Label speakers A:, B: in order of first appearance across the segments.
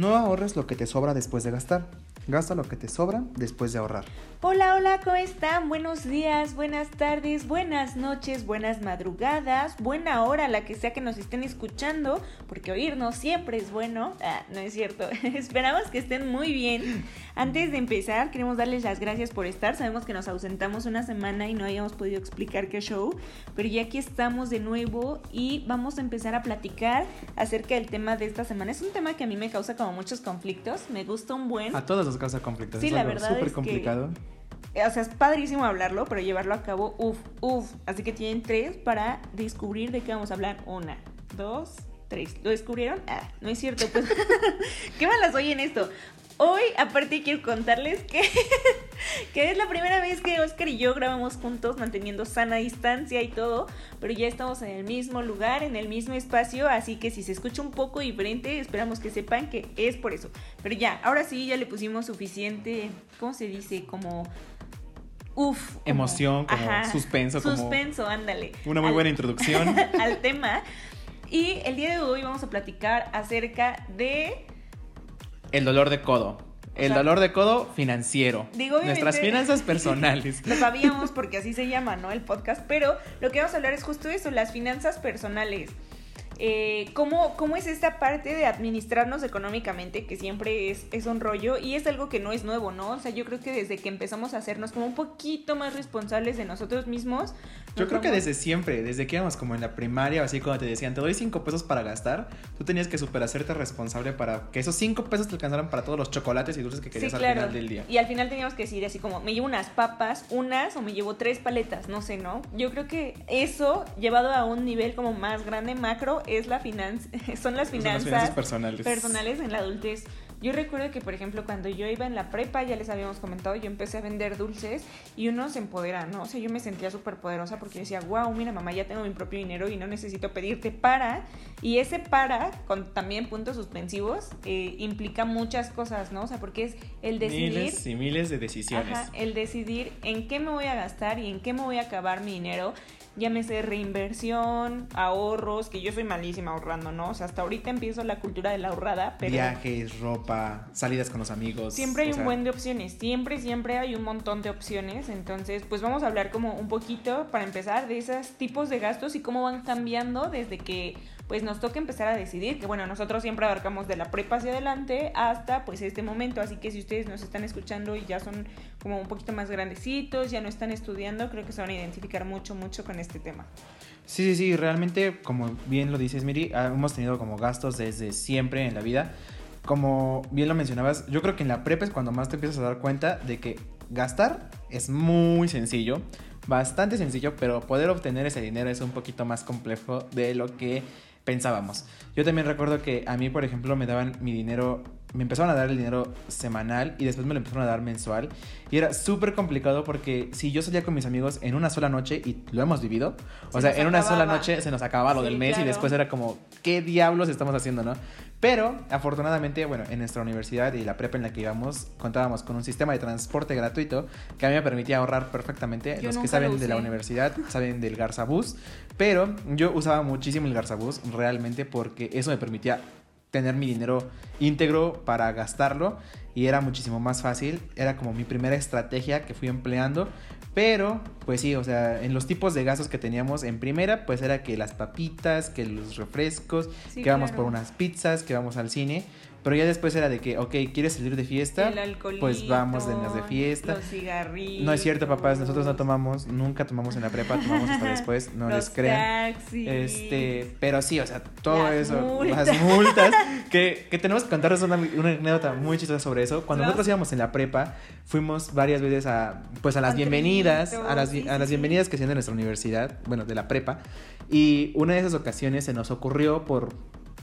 A: No ahorres lo que te sobra después de gastar. Gasta lo que te sobra después de ahorrar.
B: Hola, hola, ¿cómo están? Buenos días, buenas tardes, buenas noches, buenas madrugadas, buena hora, la que sea que nos estén escuchando, porque oírnos siempre es bueno. Ah, no es cierto. Esperamos que estén muy bien. Antes de empezar, queremos darles las gracias por estar. Sabemos que nos ausentamos una semana y no habíamos podido explicar qué show, pero ya aquí estamos de nuevo y vamos a empezar a platicar acerca del tema de esta semana. Es un tema que a mí me causa como muchos conflictos. Me gusta un buen.
A: A todos nos causa conflictos.
B: Sí,
A: es
B: la
A: algo
B: verdad
A: súper
B: es que-
A: complicado.
B: O sea, es padrísimo hablarlo, pero llevarlo a cabo, uff, uff. Así que tienen tres para descubrir de qué vamos a hablar. Una, dos, tres. ¿Lo descubrieron? Ah, no es cierto, pues. ¿Qué malas oyen esto? Hoy, aparte, quiero contarles que, que es la primera vez que Oscar y yo grabamos juntos, manteniendo sana distancia y todo, pero ya estamos en el mismo lugar, en el mismo espacio, así que si se escucha un poco diferente, esperamos que sepan que es por eso. Pero ya, ahora sí, ya le pusimos suficiente, ¿cómo se dice? Como... Uf. como-
A: Emoción, como suspenso, como-
B: Suspenso, ándale.
A: Una muy
B: Al-
A: buena introducción.
B: al tema. Y el día de hoy vamos a platicar acerca de
A: El dolor de codo. El
B: sea,
A: dolor de codo financiero.
B: digo,
A: Nuestras finanzas personales.
B: Lo sabíamos porque así se llama, ¿no? El podcast. Pero lo que vamos a hablar es justo eso, las finanzas personales. Eh, ¿cómo, ¿Cómo es esta parte de administrarnos económicamente? Que siempre es, es un rollo y es algo que no es nuevo, ¿no? O sea, yo creo que desde que empezamos a hacernos como un poquito más responsables de nosotros mismos.
A: Yo creo que desde siempre, desde que íbamos como en la primaria o así, cuando te decían, te doy cinco pesos para gastar, tú tenías que super hacerte responsable para que esos cinco pesos te alcanzaran para todos los chocolates y dulces que querías
B: Sí,
A: al
B: claro.
A: final del día.
B: Y al final teníamos que decir así como, me llevo unas papas, unas o me llevo tres paletas, no sé, ¿no? Yo creo que eso, llevado a un nivel como más grande, macro, es la finanza, son las
A: Son
B: finanzas,
A: las finanzas personales.
B: personales en la adultez. Yo recuerdo que, por ejemplo, cuando yo iba en la prepa, ya les habíamos comentado, yo empecé a vender dulces y uno se empodera, ¿no? O sea, yo me sentía súper poderosa porque decía, wow, mira, mamá, ya tengo mi propio dinero y no necesito pedirte para. Y ese para, con también puntos suspensivos, eh, implica muchas cosas, ¿no? O sea, porque es el decidir...
A: Miles y miles de decisiones.
B: Ajá, el decidir en qué me voy a gastar y en qué me voy a acabar mi dinero. Llámese reinversión, ahorros, que yo soy malísima ahorrando, ¿no? O sea, hasta ahorita empiezo la cultura de la ahorrada, pero
A: Viajes, ropa, salidas con los amigos.
B: siempre hay un
A: sea,
B: buen de opciones. Siempre, siempre hay un montón de opciones. Entonces, pues vamos a hablar como un poquito, para empezar, de esos tipos de gastos y cómo van cambiando desde que pues nos toca empezar a decidir, que bueno, nosotros siempre abarcamos de la prepa hacia adelante hasta pues este momento, así que si ustedes nos están escuchando y ya son como un poquito más grandecitos, ya no están estudiando, creo que se van a identificar mucho, mucho con este tema.
A: Sí, sí, sí, realmente, como bien lo dices, Miri, ah, hemos tenido como gastos desde siempre en la vida. Como bien lo mencionabas, yo creo que en la prepa es cuando más te empiezas a dar cuenta de que gastar es muy sencillo, bastante sencillo, pero poder obtener ese dinero es un poquito más complejo de lo que pensábamos. Yo también recuerdo que a mí, por ejemplo, me daban mi dinero, me empezaron a dar el dinero semanal y después me lo empezaron a dar mensual. Y era súper complicado porque si yo salía con mis amigos en una sola noche, y lo hemos vivido, o
B: Se
A: sea, en una sola noche se nos acababa lo
B: Sí,
A: del mes y después era como, ¿qué diablos estamos haciendo, no? Pero afortunadamente, bueno, en nuestra universidad y la prepa en la que íbamos, contábamos con un sistema de transporte gratuito que a mí me permitía ahorrar perfectamente.
B: Yo
A: Los que saben de la universidad saben del Garzabús, pero yo usaba muchísimo el Garzabús realmente porque eso me permitía tener mi dinero íntegro para gastarlo y era muchísimo más fácil. Era como mi primera estrategia que fui empleando. Pero, pues sí, o sea, en los tipos de gastos que teníamos en primera, pues era que las papitas, que los refrescos,
B: Sí,
A: que vamos
B: claro.
A: por unas pizzas, que vamos al cine. Pero ya después era de que, ok, ¿quieres salir de fiesta?
B: El
A: Pues vamos de las de fiesta.
B: Los cigarrillos.
A: No es cierto, papás, nosotros no tomamos, nunca tomamos en la prepa, tomamos hasta después, no
B: Los
A: les crean.
B: taxis.
A: Este, pero sí, o sea, todo
B: Las
A: eso,
B: multas.
A: las multas, que, que tenemos que contarles una, una anécdota muy chistosa sobre eso. Cuando nosotros íbamos en la prepa, fuimos varias veces a, pues a las bienvenidas, a las,
B: sí,
A: a las bienvenidas que hacían de nuestra universidad, bueno, de la prepa, y una de esas ocasiones se nos ocurrió por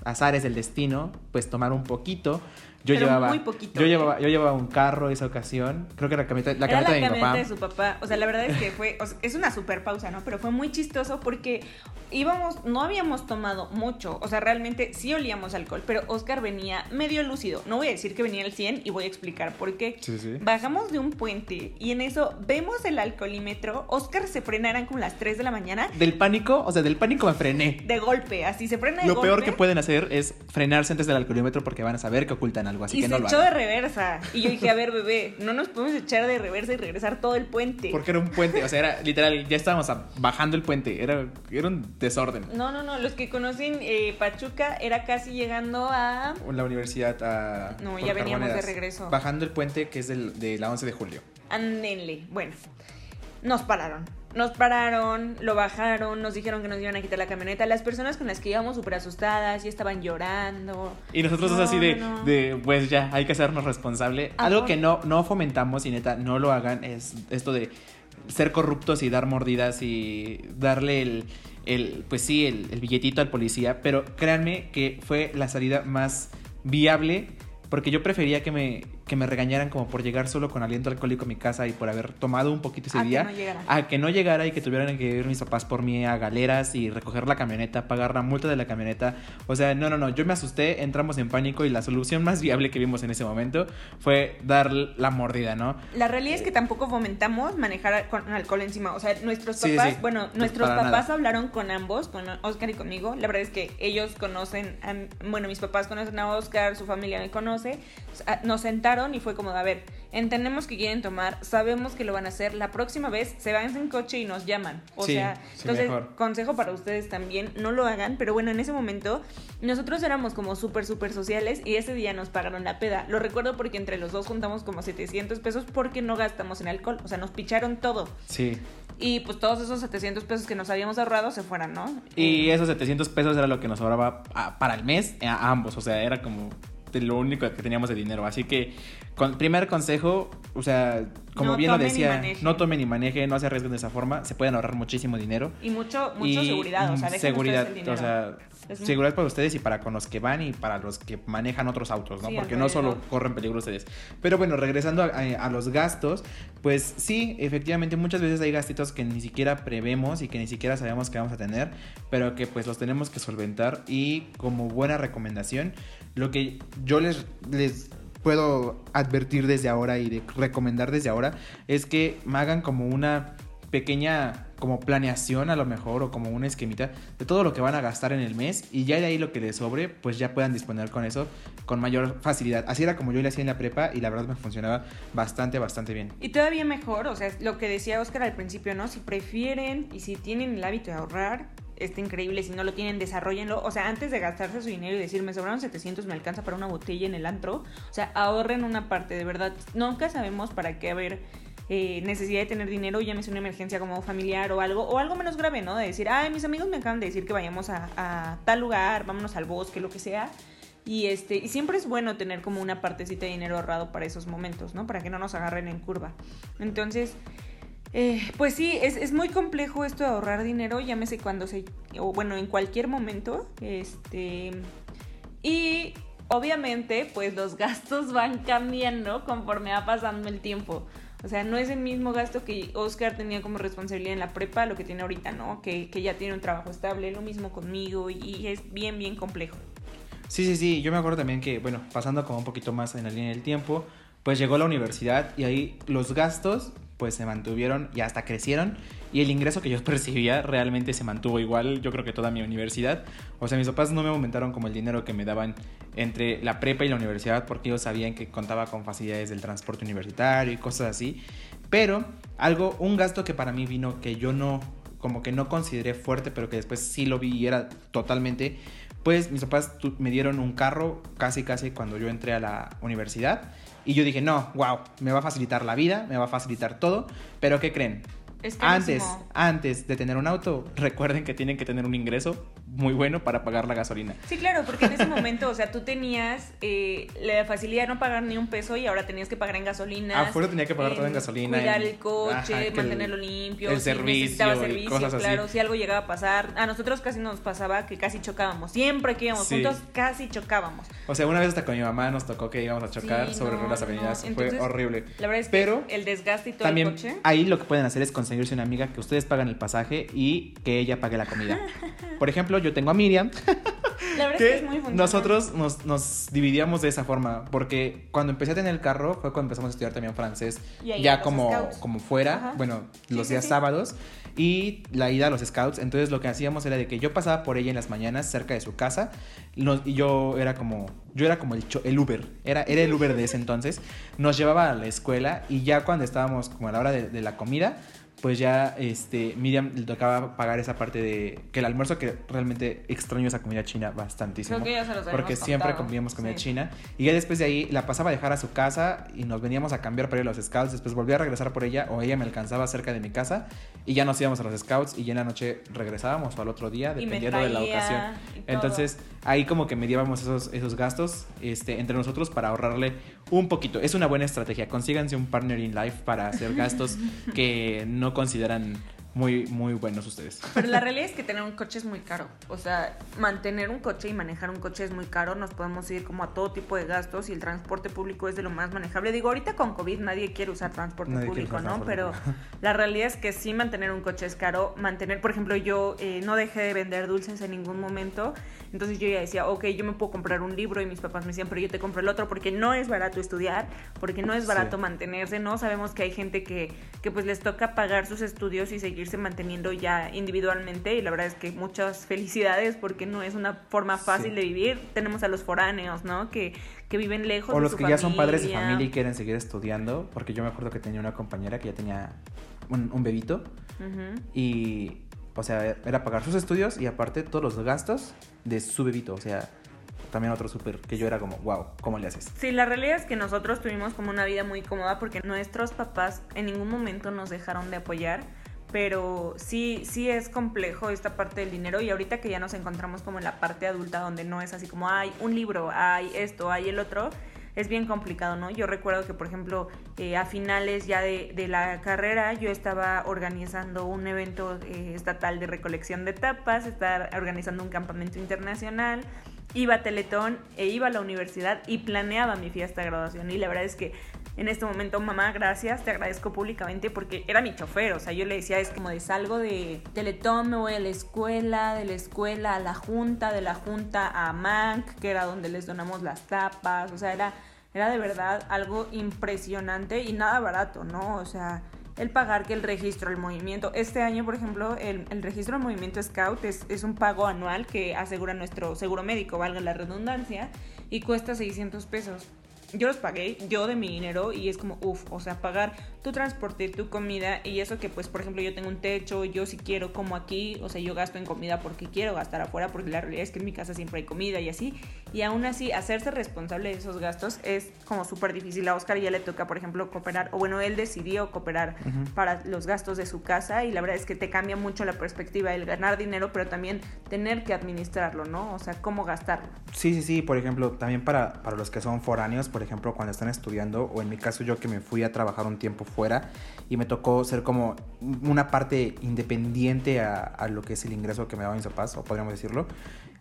A: azares del destino, pues tomar un poquito. Yo
B: Pero
A: llevaba,
B: muy poquito,
A: yo
B: ¿eh?
A: llevaba, yo llevaba un carro esa ocasión. Creo que era la camioneta, la camioneta
B: la
A: de mi papá.
B: de su papá. O sea, la verdad es que fue, o sea, es una super pausa, ¿no? Pero fue muy chistoso porque íbamos, no habíamos tomado mucho. O sea, realmente sí olíamos alcohol, pero Oscar venía medio lúcido. No voy a decir que venía al 100 y voy a explicar por qué.
A: Sí, sí.
B: Bajamos de un puente y en eso vemos el alcoholímetro. Oscar se frena, eran como las 3 de la mañana.
A: Del pánico, o sea, del pánico me frené.
B: De golpe, así se frena de
A: Lo peor que pueden hacer es frenarse antes del alcoholímetro porque van a saber que ocultan algo, así
B: y
A: que
B: se
A: no lo
B: echó de reversa. Y yo dije, a ver, bebé, no nos podemos echar de reversa y regresar todo el puente.
A: Porque era un puente, o sea, era literal, ya estábamos bajando el puente, era, era un desorden.
B: No, no, no. Los que conocen eh, Pachuca era casi llegando a.
A: La universidad a...
B: No, ya veníamos de regreso.
A: Bajando el puente que es del, de la 11 de julio.
B: Andenle. Bueno, nos pararon. Nos pararon, lo bajaron, nos dijeron que nos iban a quitar la camioneta. Las personas con las que íbamos súper asustadas ya estaban llorando.
A: Y nosotros
B: No,
A: es así de,
B: no,
A: de, pues ya, hay que hacernos responsable. Algo que no, no fomentamos y neta, no lo hagan, es esto de ser corruptos y dar mordidas y darle el, el pues sí, el, el billetito al policía. Pero créanme que fue la salida más viable porque yo prefería que me, que me regañaran como por llegar solo con aliento alcohólico a mi casa y por haber tomado un poquito ese
B: A que
A: día.
B: no llegara.
A: A que no llegara y que tuvieran que ir mis papás por mí a galeras y recoger la camioneta, pagar la multa de la camioneta. O sea, no, no, no, yo me asusté, entramos en pánico y la solución más viable que vimos en ese momento fue dar la mordida, ¿no?
B: La realidad es que tampoco fomentamos manejar con alcohol encima. O sea, nuestros
A: Sí,
B: papás,
A: sí.
B: bueno,
A: Pues
B: nuestros
A: para
B: papás
A: nada.
B: hablaron con ambos, con Oscar y conmigo. La verdad es que ellos conocen, a- bueno, mis papás conocen a Oscar, su familia me conoce. Nos sentaron y fue como, a ver, entendemos que quieren tomar, sabemos que lo van a hacer. La próxima vez se van en coche y nos llaman. O
A: Sí,
B: sea,
A: sí,
B: entonces,
A: mejor.
B: consejo para ustedes también, no lo hagan. Pero bueno, en ese momento nosotros éramos como súper, súper sociales y ese día nos pagaron la peda. Lo recuerdo porque entre los dos juntamos como 700 pesos porque no gastamos en alcohol. O sea, nos picharon todo.
A: Sí.
B: Y pues todos esos 700 pesos que nos habíamos ahorrado se fueran, ¿no?
A: Y
B: Eh,
A: esos 700 pesos era lo que nos sobraba a- para el mes a ambos. O sea, era como de lo único que teníamos de dinero. Así que, con, primer consejo, o sea, como
B: No
A: bien lo decía, no tomen ni manejen, no se arriesguen de esa forma. Se pueden ahorrar muchísimo dinero.
B: Y mucho, mucho
A: y
B: seguridad, o sea,
A: seguridad,
B: el
A: o sea,
B: Es muy-
A: seguridad para ustedes y para con los que van y para los que manejan otros autos, ¿no?
B: Sí,
A: Porque no solo corren peligro ustedes. Pero bueno, regresando a, a- a los gastos, pues sí, efectivamente muchas veces hay gastitos que ni siquiera prevemos y que ni siquiera sabemos que vamos a tener, pero que pues los tenemos que solventar y como buena recomendación, lo que yo les les puedo advertir desde ahora y de recomendar desde ahora es que hagan como una pequeña como planeación a lo mejor o como una esquemita de todo lo que van a gastar en el mes y ya de ahí lo que les sobre pues ya puedan disponer con eso con mayor facilidad. Así era como yo le hacía en la prepa y la verdad me funcionaba bastante bastante bien.
B: Y todavía mejor, o sea, lo que decía Oscar al principio, ¿no? Si prefieren y si tienen el hábito de ahorrar, está increíble. Si no lo tienen, desarrollenlo. O sea, antes de gastarse su dinero y decir, me sobraron 700, me alcanza para una botella en el antro. O sea, ahorren una parte, de verdad. Nunca sabemos para qué haber eh, necesidad de tener dinero, llámese una emergencia como familiar o algo, o algo menos grave, ¿no? De decir, ay, mis amigos me acaban de decir que vayamos a, a tal lugar, vámonos al bosque, lo que sea. Y este, y siempre es bueno tener como una partecita de dinero ahorrado para esos momentos, ¿no? Para que no nos agarren en curva. Entonces, eh, pues sí, es, es muy complejo esto de ahorrar dinero, llámese cuando se, o bueno, en cualquier momento. Este, y obviamente, pues los gastos van cambiando conforme va pasando el tiempo. O sea, no es el mismo gasto que Oscar tenía como responsabilidad en la prepa, lo que tiene ahorita, ¿no? Que, que ya tiene un trabajo estable, lo mismo conmigo, y, es bien, bien complejo.
A: Sí, sí, sí, yo me acuerdo también que, bueno, pasando como un poquito más en la línea del tiempo, pues llegó la universidad y ahí los gastos pues se mantuvieron y hasta crecieron y el ingreso que yo percibía realmente se mantuvo igual, yo creo que toda mi universidad. O sea, mis papás no me aumentaron como el dinero que me daban entre la prepa y la universidad porque ellos sabían que contaba con facilidades del transporte universitario y cosas así. Pero algo, un gasto que para mí vino que yo no, como que no consideré fuerte, pero que después sí lo vi y era totalmente, pues mis papás me dieron un carro casi casi cuando yo entré a la universidad y yo dije, no, wow, me va a facilitar la vida, me va a facilitar todo, pero ¿qué creen?
B: Es
A: Antes, antes de tener un auto, recuerden que tienen que tener un ingreso muy bueno para pagar la gasolina.
B: Sí, claro, porque en ese momento, o sea, tú tenías eh, la facilidad de no pagar ni un peso y ahora tenías que pagar en gasolina.
A: Afuera tenía que pagar todo en gasolina,
B: Cuidar el coche,
A: ajá, que el-
B: mantenerlo limpio.
A: el
B: si
A: servicio
B: servicio,
A: cosas así.
B: claro. Si algo llegaba a pasar. A nosotros casi nos pasaba que casi chocábamos. Siempre que íbamos
A: Sí.
B: juntos, casi chocábamos.
A: O sea, una vez hasta con mi mamá nos tocó que íbamos a chocar
B: Sí,
A: sobre
B: no,
A: las
B: no.
A: avenidas.
B: Entonces,
A: Fue horrible.
B: La verdad es que
A: Pero
B: el desgaste y todo
A: También
B: el coche.
A: ahí lo que pueden hacer es conseguirse una amiga que ustedes pagan el pasaje y que ella pague la comida. Por ejemplo, yo tengo a Miriam,
B: La verdad es
A: que
B: que es muy funcional.
A: nosotros nos, nos dividíamos de esa forma, porque cuando empecé a tener el carro fue cuando empezamos a estudiar también francés, ya como,
B: scouts.
A: como fuera,
B: Ajá.
A: bueno, los
B: sí,
A: días
B: sí.
A: sábados, y la ida a los scouts, entonces lo que hacíamos era de que yo pasaba por ella en las mañanas cerca de su casa, nos- y yo era como, yo era como el, el Uber, era, era el Uber de ese entonces, nos llevaba a la escuela y ya cuando estábamos como a la hora de, de la comida, pues ya este Miriam le tocaba pagar esa parte de que el almuerzo que realmente extraño esa comida china bastantísimo
B: Creo que ya se los
A: porque siempre
B: contado.
A: comíamos comida
B: Sí.
A: china y ya después de ahí la pasaba a dejar a su casa y nos veníamos a cambiar para ir a los scouts después volvía a regresar por ella o ella me alcanzaba cerca de mi casa y ya nos íbamos a los scouts y ya en la noche regresábamos o al otro día dependiendo de la ocasión entonces ahí como que medíamos esos, esos gastos este, entre nosotros para ahorrarle un poquito. Es una buena estrategia. Consíganse un partner in life para hacer gastos que no consideran muy, muy buenos ustedes.
B: Pero la realidad es que tener un coche es muy caro. O sea, mantener un coche y manejar un coche es muy caro. Nos podemos ir como a todo tipo de gastos y el transporte público es de lo más manejable. Digo, ahorita con COVID nadie quiere usar transporte
A: Nadie
B: público,
A: usar
B: ¿no?
A: transporte
B: Pero la realidad es que sí mantener un coche es caro. Mantener, por ejemplo, yo eh, no dejé de vender dulces en ningún momento. Entonces yo ya decía, ok, yo me puedo comprar un libro y mis papás me decían, pero yo te compro el otro porque no es barato estudiar, porque no es
A: Sí.
B: barato mantenerse, ¿no? Sabemos que hay gente que, que pues les toca pagar sus estudios y seguirse manteniendo ya individualmente y la verdad es que muchas felicidades porque no es una forma fácil
A: Sí.
B: de vivir. Tenemos a los foráneos, ¿no? Que, que viven lejos.
A: O
B: de
A: los
B: su
A: que ya son padres de
B: familia.
A: y quieren seguir estudiando, porque yo me acuerdo que tenía una compañera que ya tenía un, un bebito y, o sea, era pagar sus estudios y aparte todos los gastos de su bebito, o sea, también otro súper que yo era como, wow, ¿cómo le haces?
B: Sí, la realidad es que nosotros tuvimos como una vida muy cómoda porque nuestros papás en ningún momento nos dejaron de apoyar, pero sí, sí es complejo esta parte del dinero y ahorita que ya nos encontramos como en la parte adulta donde no es así como, hay un libro, hay esto, hay el otro, es bien complicado, ¿no? Yo recuerdo que, por ejemplo, eh, a finales ya de, la carrera yo estaba organizando un evento eh, estatal de recolección de tapas, estar organizando un campamento internacional, iba a Teletón e iba a la universidad y planeaba mi fiesta de graduación. Y la verdad es que en este momento, mamá, gracias, te agradezco públicamente porque era mi chofer. O sea, yo le decía, es como de salgo de Teletón, me voy a la escuela, de la escuela a la junta, de la junta a Manc, que era donde les donamos las tapas. O sea, era, era de verdad algo impresionante y nada barato, ¿no? O sea, el pagar que el registro, el movimiento. Este año, por ejemplo, el, el registro del movimiento Scout es, es un pago anual que asegura nuestro seguro médico, valga la redundancia, y cuesta 600 pesos. Yo los pagué, yo de mi dinero, y es como, uff, o sea, pagar tu transporte, tu comida, y eso que, pues, por ejemplo, yo tengo un techo, yo si quiero como aquí, o sea, yo gasto en comida porque quiero gastar afuera, porque la realidad es que en mi casa siempre hay comida y así, y aún así, hacerse responsable de esos gastos es como súper difícil. A Oscar ya le toca, por ejemplo, cooperar, o bueno, él decidió cooperar para los gastos de su casa, y la verdad es que te cambia mucho la perspectiva, el ganar dinero, pero también tener que administrarlo, ¿no? O sea, cómo gastarlo.
A: Sí, sí, sí, por ejemplo, también para, para los que son foráneos, por ejemplo, cuando están estudiando, o en mi caso yo que me fui a trabajar un tiempo fuera y me tocó ser como una parte independiente a, a lo que es el ingreso que me daban mis papás, o podríamos decirlo,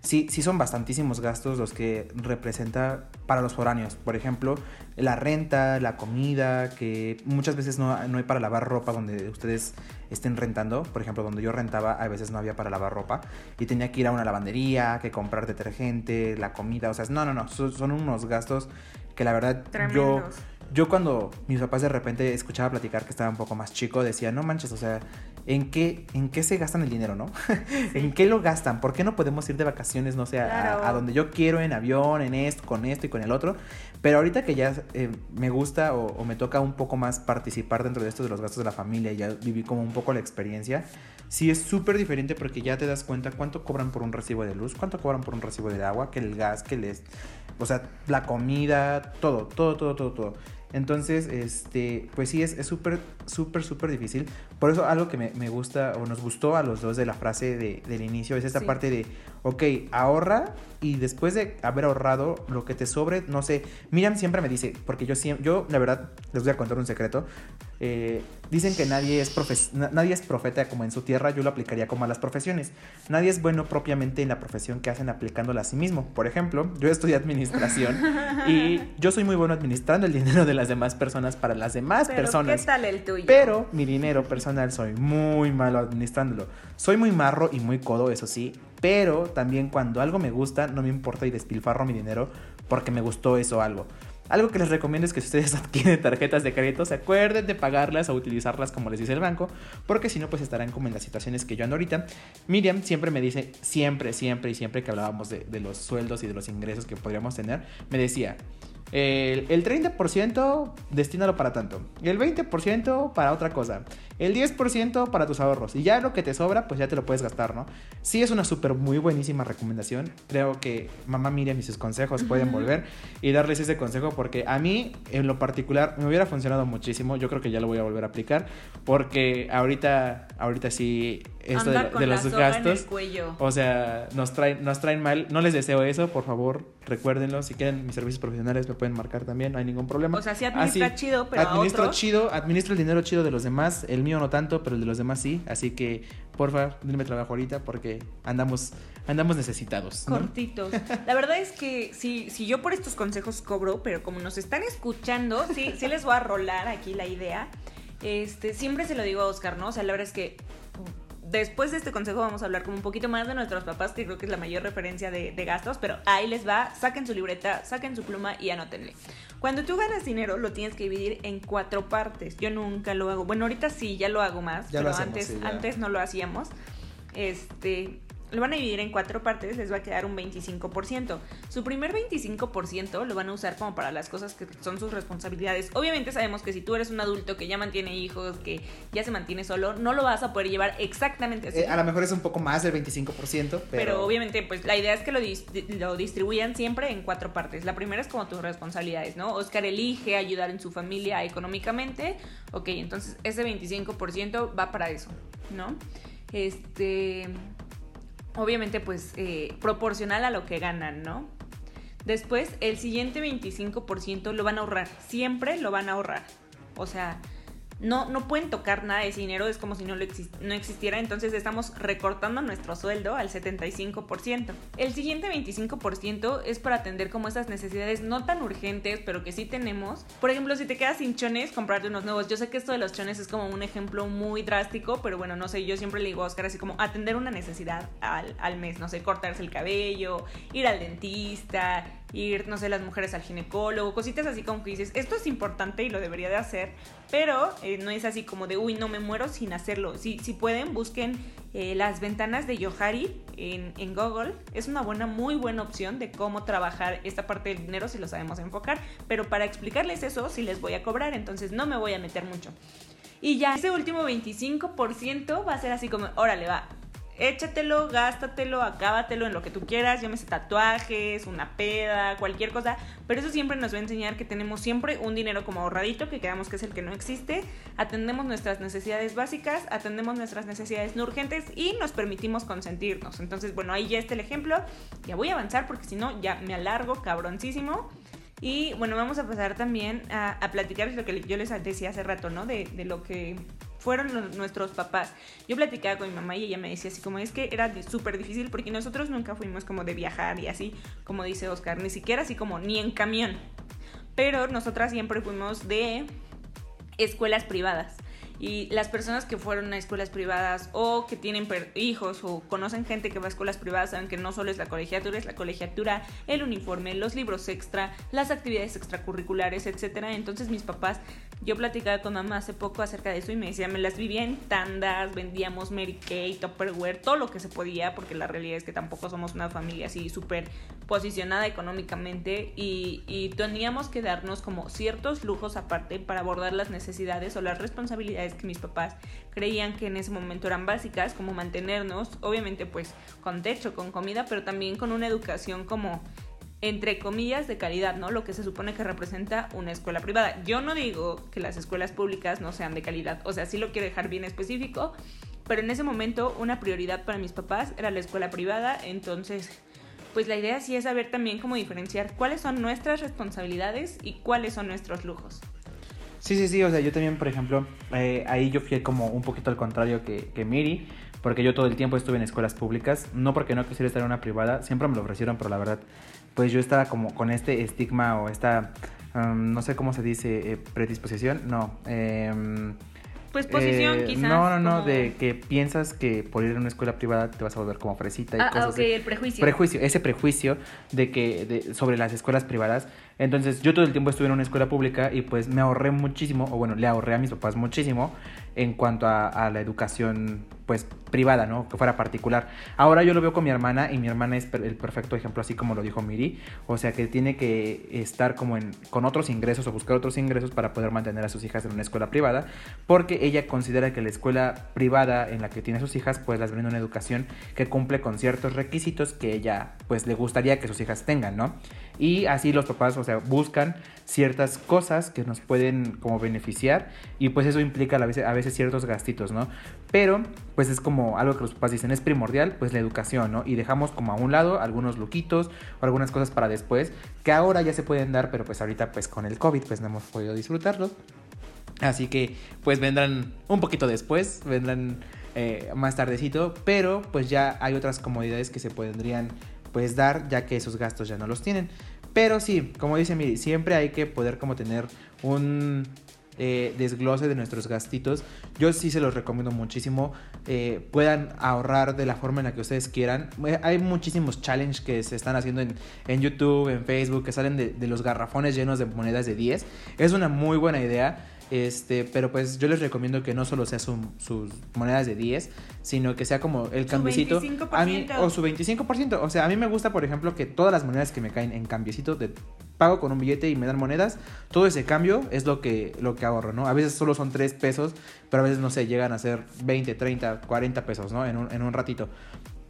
A: sí, sí son bastantísimos gastos los que representa para los foráneos. Por ejemplo, la renta, la comida, que muchas veces no, no hay para lavar ropa donde ustedes estén rentando. Por ejemplo, donde yo rentaba, a veces no había para lavar ropa y tenía que ir a una lavandería, que comprar detergente, la comida. O sea, no, no, no, son, son unos gastos que la verdad.
B: Tremendos.
A: Yo cuando mis papás de repente escuchaba platicar que estaba un poco más chico, decía, no manches, o sea, ¿en qué, en qué se gastan el dinero, no? ¿En qué lo gastan? ¿Por qué no podemos ir de vacaciones, no sé, a-
B: Claro.
A: a, donde yo quiero, en avión, en esto, con esto y con el otro? Pero ahorita que ya eh, me gusta o, o me toca un poco más participar dentro de esto de los gastos de la familia ya viví como un poco la experiencia, sí es súper diferente porque ya te das cuenta cuánto cobran por un recibo de luz, cuánto cobran por un recibo de agua, que el gas, que les... O sea, la comida, todo, todo, todo, todo, todo. Entonces, este, pues sí, es súper, súper, súper difícil. Por eso algo que me, me, gusta o nos gustó a los dos de la frase de, del inicio es esta
B: Sí.
A: parte de, ok, ahorra y después de haber ahorrado lo que te sobre, no sé, Miriam siempre me dice, porque yo siempre, yo la verdad les voy a contar un secreto, eh, dicen que nadie es, nadie es profeta como en su tierra, yo lo aplicaría como a las profesiones. Nadie es bueno propiamente en la profesión que hacen aplicándola a sí mismo. Por ejemplo, yo estudié administración y yo soy muy bueno administrando el dinero de las demás personas para las demás
B: Pero,
A: personas.
B: ¿qué tal el tuyo?
A: Pero mi dinero personal soy muy malo administrándolo. Soy muy marro y muy codo, eso sí. Pero también cuando algo me gusta, no me importa y despilfarro mi dinero porque me gustó eso algo. Algo que les recomiendo es que si ustedes adquieren tarjetas de crédito, se acuerden de pagarlas o utilizarlas como les dice el banco, porque si no, pues estarán como en las situaciones que yo ando. Miriam siempre me dice, siempre, siempre y siempre que hablábamos de los sueldos y de los ingresos que podríamos tener, me decía, el, el 30% destínalo para tanto. El 20% para otra cosa. El 10% para tus ahorros. Y ya lo que te sobra, pues ya te lo puedes gastar, ¿no? Sí, es una súper muy buenísima recomendación. Creo que mamá Miriam y sus consejos pueden volver y darles ese consejo porque a mí, en lo particular, me hubiera funcionado muchísimo. Yo creo que ya lo voy a volver a aplicar porque ahorita, ahorita sí, esto de, los gastos. O sea, nos traen, nos traen mal. No les deseo eso, por favor, recuérdenlo. Si quieren mis servicios profesionales, me pueden marcar también, no hay ningún problema.
B: O sea, sí administra chido, pero a
A: administro
B: otros-
A: chido, administro el dinero chido de los demás. El mío no tanto, pero el de los demás sí. Así que, porfa, denme trabajo ahorita porque andamos, andamos necesitados. ¿no?
B: Cortitos. La verdad es que si, si yo por estos consejos cobro, pero como nos están escuchando, sí, sí les voy a rolar aquí la idea. Este, siempre se lo digo a Oscar, ¿no? O sea, la verdad es que después de este consejo vamos a hablar como un poquito más de nuestros papás, que creo que es la mayor referencia de, de gastos, pero ahí les va, saquen su libreta, saquen su pluma y anótenle. Cuando tú ganas dinero, lo tienes que dividir en cuatro partes. Yo nunca lo hago. Bueno, ahorita sí, ya lo hago más,
A: Ya lo
B: pero
A: hacemos,
B: antes,
A: sí,
B: antes no lo hacíamos. Este, lo van a dividir en cuatro partes, les va a quedar un 25%. Su primer 25% lo van a usar como para las cosas que son sus responsabilidades. Obviamente sabemos que si tú eres un adulto que ya mantiene hijos, que ya se mantiene solo, no lo vas a poder llevar exactamente así.
A: Eh, a lo mejor es un poco más del 25%, pero,
B: Pero, obviamente, pues la idea es que lo, dis- lo distribuyan siempre en cuatro partes. La primera es como tus responsabilidades, ¿no? Oscar elige ayudar en su familia económicamente. Ok, entonces ese 25% va para eso, ¿no? Este. Obviamente, pues eh, proporcional a lo que ganan, ¿no? Después, el siguiente 25% lo van a ahorrar. Siempre lo van a ahorrar. O sea, no, no pueden tocar nada de ese dinero, es como si no, lo no existiera, entonces estamos recortando nuestro sueldo al 75%. El siguiente 25% es para atender como esas necesidades no tan urgentes, pero que sí tenemos. Por ejemplo, si te quedas sin chones, comprarte unos nuevos. Yo sé que esto de los chones es como un ejemplo muy drástico, pero bueno, no sé, yo siempre le digo a Oscar así como atender una necesidad al, al mes, no sé, cortarse el cabello, ir al dentista, ir, no sé, las mujeres al ginecólogo, cositas así como que dices, esto es importante y lo debería de hacer, pero eh, no es así como de, uy, no me muero sin hacerlo. Si, si pueden, busquen eh, las ventanas de Yohari en, en Google. Es una buena, muy buena opción de cómo trabajar esta parte del dinero si lo sabemos enfocar, pero para explicarles eso sí les voy a cobrar, entonces no me voy a meter mucho. Y ya ese último 25% va a ser así como, órale, va, échatelo, gástatelo, acábatelo en lo que tú quieras, llámese tatuajes, una peda, cualquier cosa, pero eso siempre nos va a enseñar que tenemos siempre un dinero como ahorradito, que creamos que es el que no existe, atendemos nuestras necesidades básicas, atendemos nuestras necesidades no urgentes y nos permitimos consentirnos. Entonces, bueno, ahí ya está el ejemplo, ya voy a avanzar porque si no, ya me alargo cabroncísimo. Y bueno, vamos a pasar también a, a platicar lo que yo les decía hace rato, ¿no? De lo que fueron nuestros papás. Yo platicaba con mi mamá y ella me decía así como es que era súper difícil porque nosotros nunca fuimos como de viajar y así, como dice Oscar, ni siquiera así como ni en camión. Pero nosotras siempre fuimos de escuelas privadas. Y las personas que fueron a escuelas privadas o que tienen hijos o conocen gente que va a escuelas privadas saben que no solo es la colegiatura, es la colegiatura, el uniforme, los libros extra, las actividades extracurriculares, etcétera. Entonces mis papás, yo platicaba con mamá hace poco acerca de eso y me decía, me las vivía en tandas, vendíamos Mary Kay, Tupperware, todo lo que se podía, porque la realidad es que tampoco somos una familia así súper posicionada económicamente y, y teníamos que darnos como ciertos lujos aparte para abordar las necesidades o las responsabilidades que mis papás creían que en ese momento eran básicas, como mantenernos, obviamente pues con techo, con comida, pero también con una educación como entre comillas, de calidad, ¿no? Lo que se supone que representa una escuela privada. Yo no digo que las escuelas públicas no sean de calidad, o sea, sí lo quiero dejar bien específico, pero en ese momento una prioridad para mis papás era la escuela privada, entonces, pues la idea sí es saber también cómo diferenciar cuáles son nuestras responsabilidades y cuáles son nuestros lujos.
A: Sí, sí, sí, o sea, yo también, por ejemplo, eh, ahí yo fui como un poquito al contrario que, que Miri, porque yo todo el tiempo estuve en escuelas públicas, no porque no quisiera estar en una privada, siempre me lo ofrecieron, pero la verdad pues yo estaba como con este estigma o esta, um, no sé cómo se dice, eh, predisposición, no. Eh,
B: pues posición, eh, quizás.
A: No, no, no, de que piensas que por ir a una escuela privada te vas a volver como fresita y
B: ah,
A: cosas.
B: Ah, ok, el prejuicio.
A: Prejuicio, ese prejuicio de que de, sobre las escuelas privadas. Entonces, yo todo el tiempo estuve en una escuela pública y pues me ahorré muchísimo, o bueno, le ahorré a mis papás muchísimo en cuanto a, a la educación pues privada, ¿no? Que fuera particular. Ahora yo lo veo con mi hermana y mi hermana es el perfecto ejemplo, así como lo dijo Miri. O sea que tiene que estar como en, con otros ingresos o buscar otros ingresos para poder mantener a sus hijas en una escuela privada, porque ella considera que la escuela privada en la que tiene sus hijas pues las brinda una educación que cumple con ciertos requisitos que ella pues le gustaría que sus hijas tengan, ¿no? Y así los papás, o sea, buscan ciertas cosas que nos pueden como beneficiar y pues eso implica a veces, a veces ciertos gastitos, ¿no? Pero pues es como algo que los papás dicen, es primordial, pues la educación, ¿no? Y dejamos como a un lado algunos luquitos o algunas cosas para después, que ahora ya se pueden dar, pero pues ahorita pues con el COVID pues no hemos podido disfrutarlos. Así que pues vendrán un poquito después, vendrán eh, más tardecito, pero pues ya hay otras comodidades que se podrían pues dar ya que esos gastos ya no los tienen. Pero sí, como dice Miri, siempre hay que poder como tener un eh, desglose de nuestros gastitos. Yo sí se los recomiendo muchísimo. Eh, puedan ahorrar de la forma en la que ustedes quieran. Eh, hay muchísimos challenges que se están haciendo en, en YouTube, en Facebook, que salen de, de los garrafones llenos de monedas de 10. Es una muy buena idea. Este, pero pues yo les recomiendo que no solo sea sus monedas de 10, sino que sea como el cambiecito. A mí, o su 25%. O sea, a mí me gusta, por ejemplo, que todas las monedas que me caen en cambiecito de pago con un billete y me dan monedas, todo ese cambio es lo que, lo que ahorro, ¿no? A veces solo son 3 pesos, pero a veces, no sé, llegan a ser 20, 30, 40 pesos, ¿no? En un, en un ratito.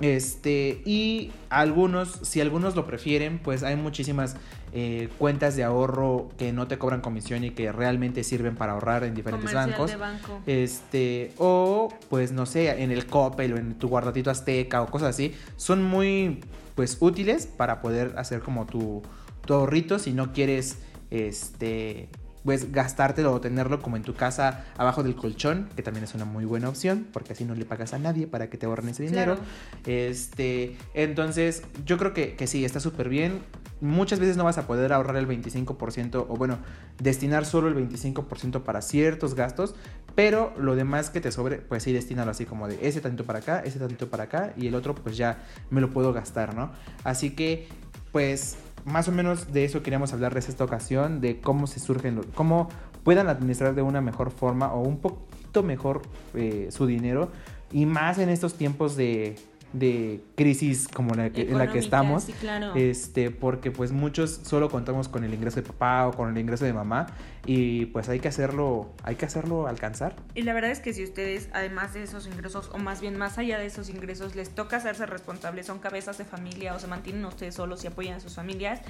A: Este, y algunos, si algunos lo prefieren, pues hay muchísimas eh, cuentas de ahorro que no te cobran comisión y que realmente sirven para ahorrar en diferentes bancos.
B: banco.
A: Este, o pues no sé, en el Coppel o en tu guardatito azteca o cosas así, son muy pues útiles para poder hacer como tu, tu ahorrito si no quieres este pues gastártelo o tenerlo como en tu casa abajo del colchón, que también es una muy buena opción, porque así no le pagas a nadie para que te ahorren ese dinero. Este, entonces, yo creo que, que sí, está súper bien. Muchas veces no vas a poder ahorrar el 25% o bueno, destinar solo el 25% para ciertos gastos, pero lo demás que te sobre, pues sí, destínalo así como de ese tanto para acá, ese tanto para acá y el otro pues ya me lo puedo gastar, ¿no? Así que, pues más o menos de eso queríamos hablarles esta ocasión, de cómo se surgen, cómo puedan administrar de una mejor forma o un poquito mejor eh, su dinero y más en estos tiempos de de crisis como la que, en la que estamos. Este, porque pues muchos solo contamos con el ingreso de papá o con el ingreso de mamá y pues hay que hacerlo, hay que hacerlo alcanzar.
B: Y la verdad es que si ustedes además de esos ingresos o más bien más allá de esos ingresos les toca hacerse responsables, son cabezas de familia o se mantienen ustedes solos y apoyan a sus familias,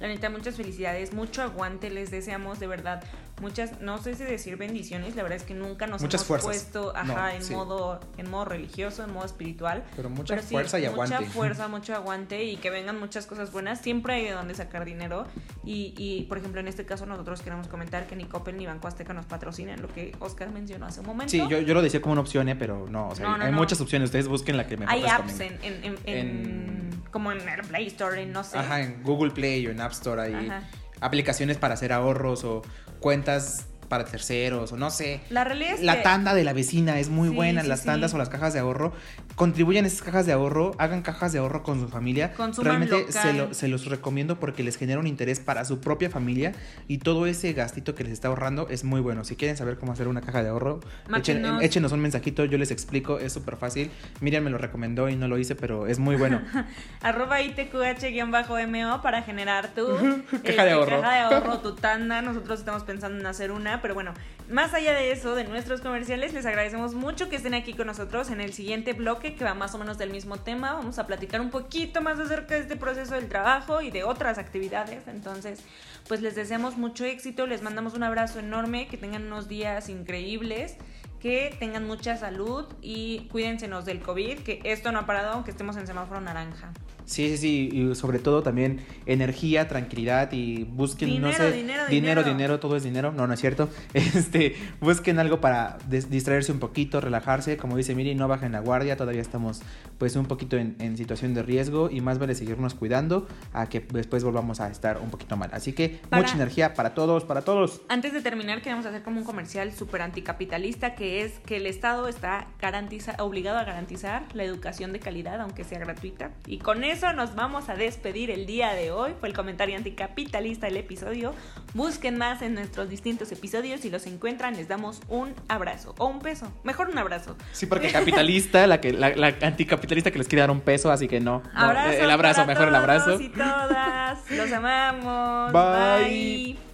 B: la neta muchas felicidades, mucho aguante, les deseamos de verdad muchas, no sé si decir bendiciones, la verdad es que nunca nos hemos puesto ajá, en modo en modo religioso, en modo espiritual.
A: Pero mucha fuerza y aguante.
B: Mucha fuerza, mucho aguante y que vengan muchas cosas buenas. Siempre hay de dónde sacar dinero. Y, y, por ejemplo, en este caso nosotros queremos comentar que ni Coppel ni Banco Azteca nos patrocinan, lo que Oscar mencionó hace un momento.
A: Sí, yo, yo lo decía como una opción, ¿eh? pero no, o sea, hay muchas opciones. Ustedes busquen la que mejor
B: Hay apps en, en, en, como en el Play Store, en no sé.
A: Ajá, en Google Play o en App Store hay aplicaciones para hacer ahorros o cuentas para terceros o no sé.
B: La realidad es
A: La tanda de la vecina es muy buena, las tandas o las cajas de ahorro. Contribuyan a esas cajas de ahorro, hagan cajas de ahorro con su familia. Realmente se, se, los recomiendo porque les genera un interés para su propia familia y todo ese gastito que les está ahorrando es muy bueno. Si quieren saber cómo hacer una caja de ahorro, échenos un mensajito, yo les explico, es súper fácil. Miriam me lo recomendó y no lo hice, pero es muy bueno.
B: Arroba ITQH-MO para generar tu
A: caja, de ahorro.
B: caja de ahorro, tu tanda. Nosotros estamos pensando en hacer una pero bueno, más allá de eso, de nuestros comerciales, les agradecemos mucho que estén aquí con nosotros en el siguiente bloque que va más o menos del mismo tema. Vamos a platicar un poquito más acerca de este proceso del trabajo y de otras actividades. Entonces, pues les deseamos mucho éxito, les mandamos un abrazo enorme, que tengan unos días increíbles que tengan mucha salud y cuídense del COVID, que esto no ha parado aunque estemos en semáforo naranja.
A: Sí, sí, sí, y sobre todo también energía, tranquilidad y busquen,
B: dinero,
A: no sé,
B: dinero,
A: dinero, dinero, todo es dinero, no, no es cierto, este, busquen algo para distraerse un poquito, relajarse, como dice Miri, no bajen la guardia, todavía estamos pues un poquito en, situación de riesgo y más vale seguirnos cuidando a que después volvamos a estar un poquito mal, así que mucha energía para todos, para todos.
B: Antes de terminar, queremos hacer como un comercial súper anticapitalista que es que el Estado está garantiza, obligado a garantizar la educación de calidad, aunque sea gratuita, y con eso eso nos vamos a despedir el día de hoy. Fue el comentario anticapitalista del episodio. Busquen más en nuestros distintos episodios. Si los encuentran, les damos un abrazo o un peso. Mejor un abrazo.
A: Sí, porque capitalista, la, que, la, anticapitalista que les quiere dar un peso, así que no. el abrazo, mejor el abrazo.
B: Y todas. Los amamos.
A: Bye.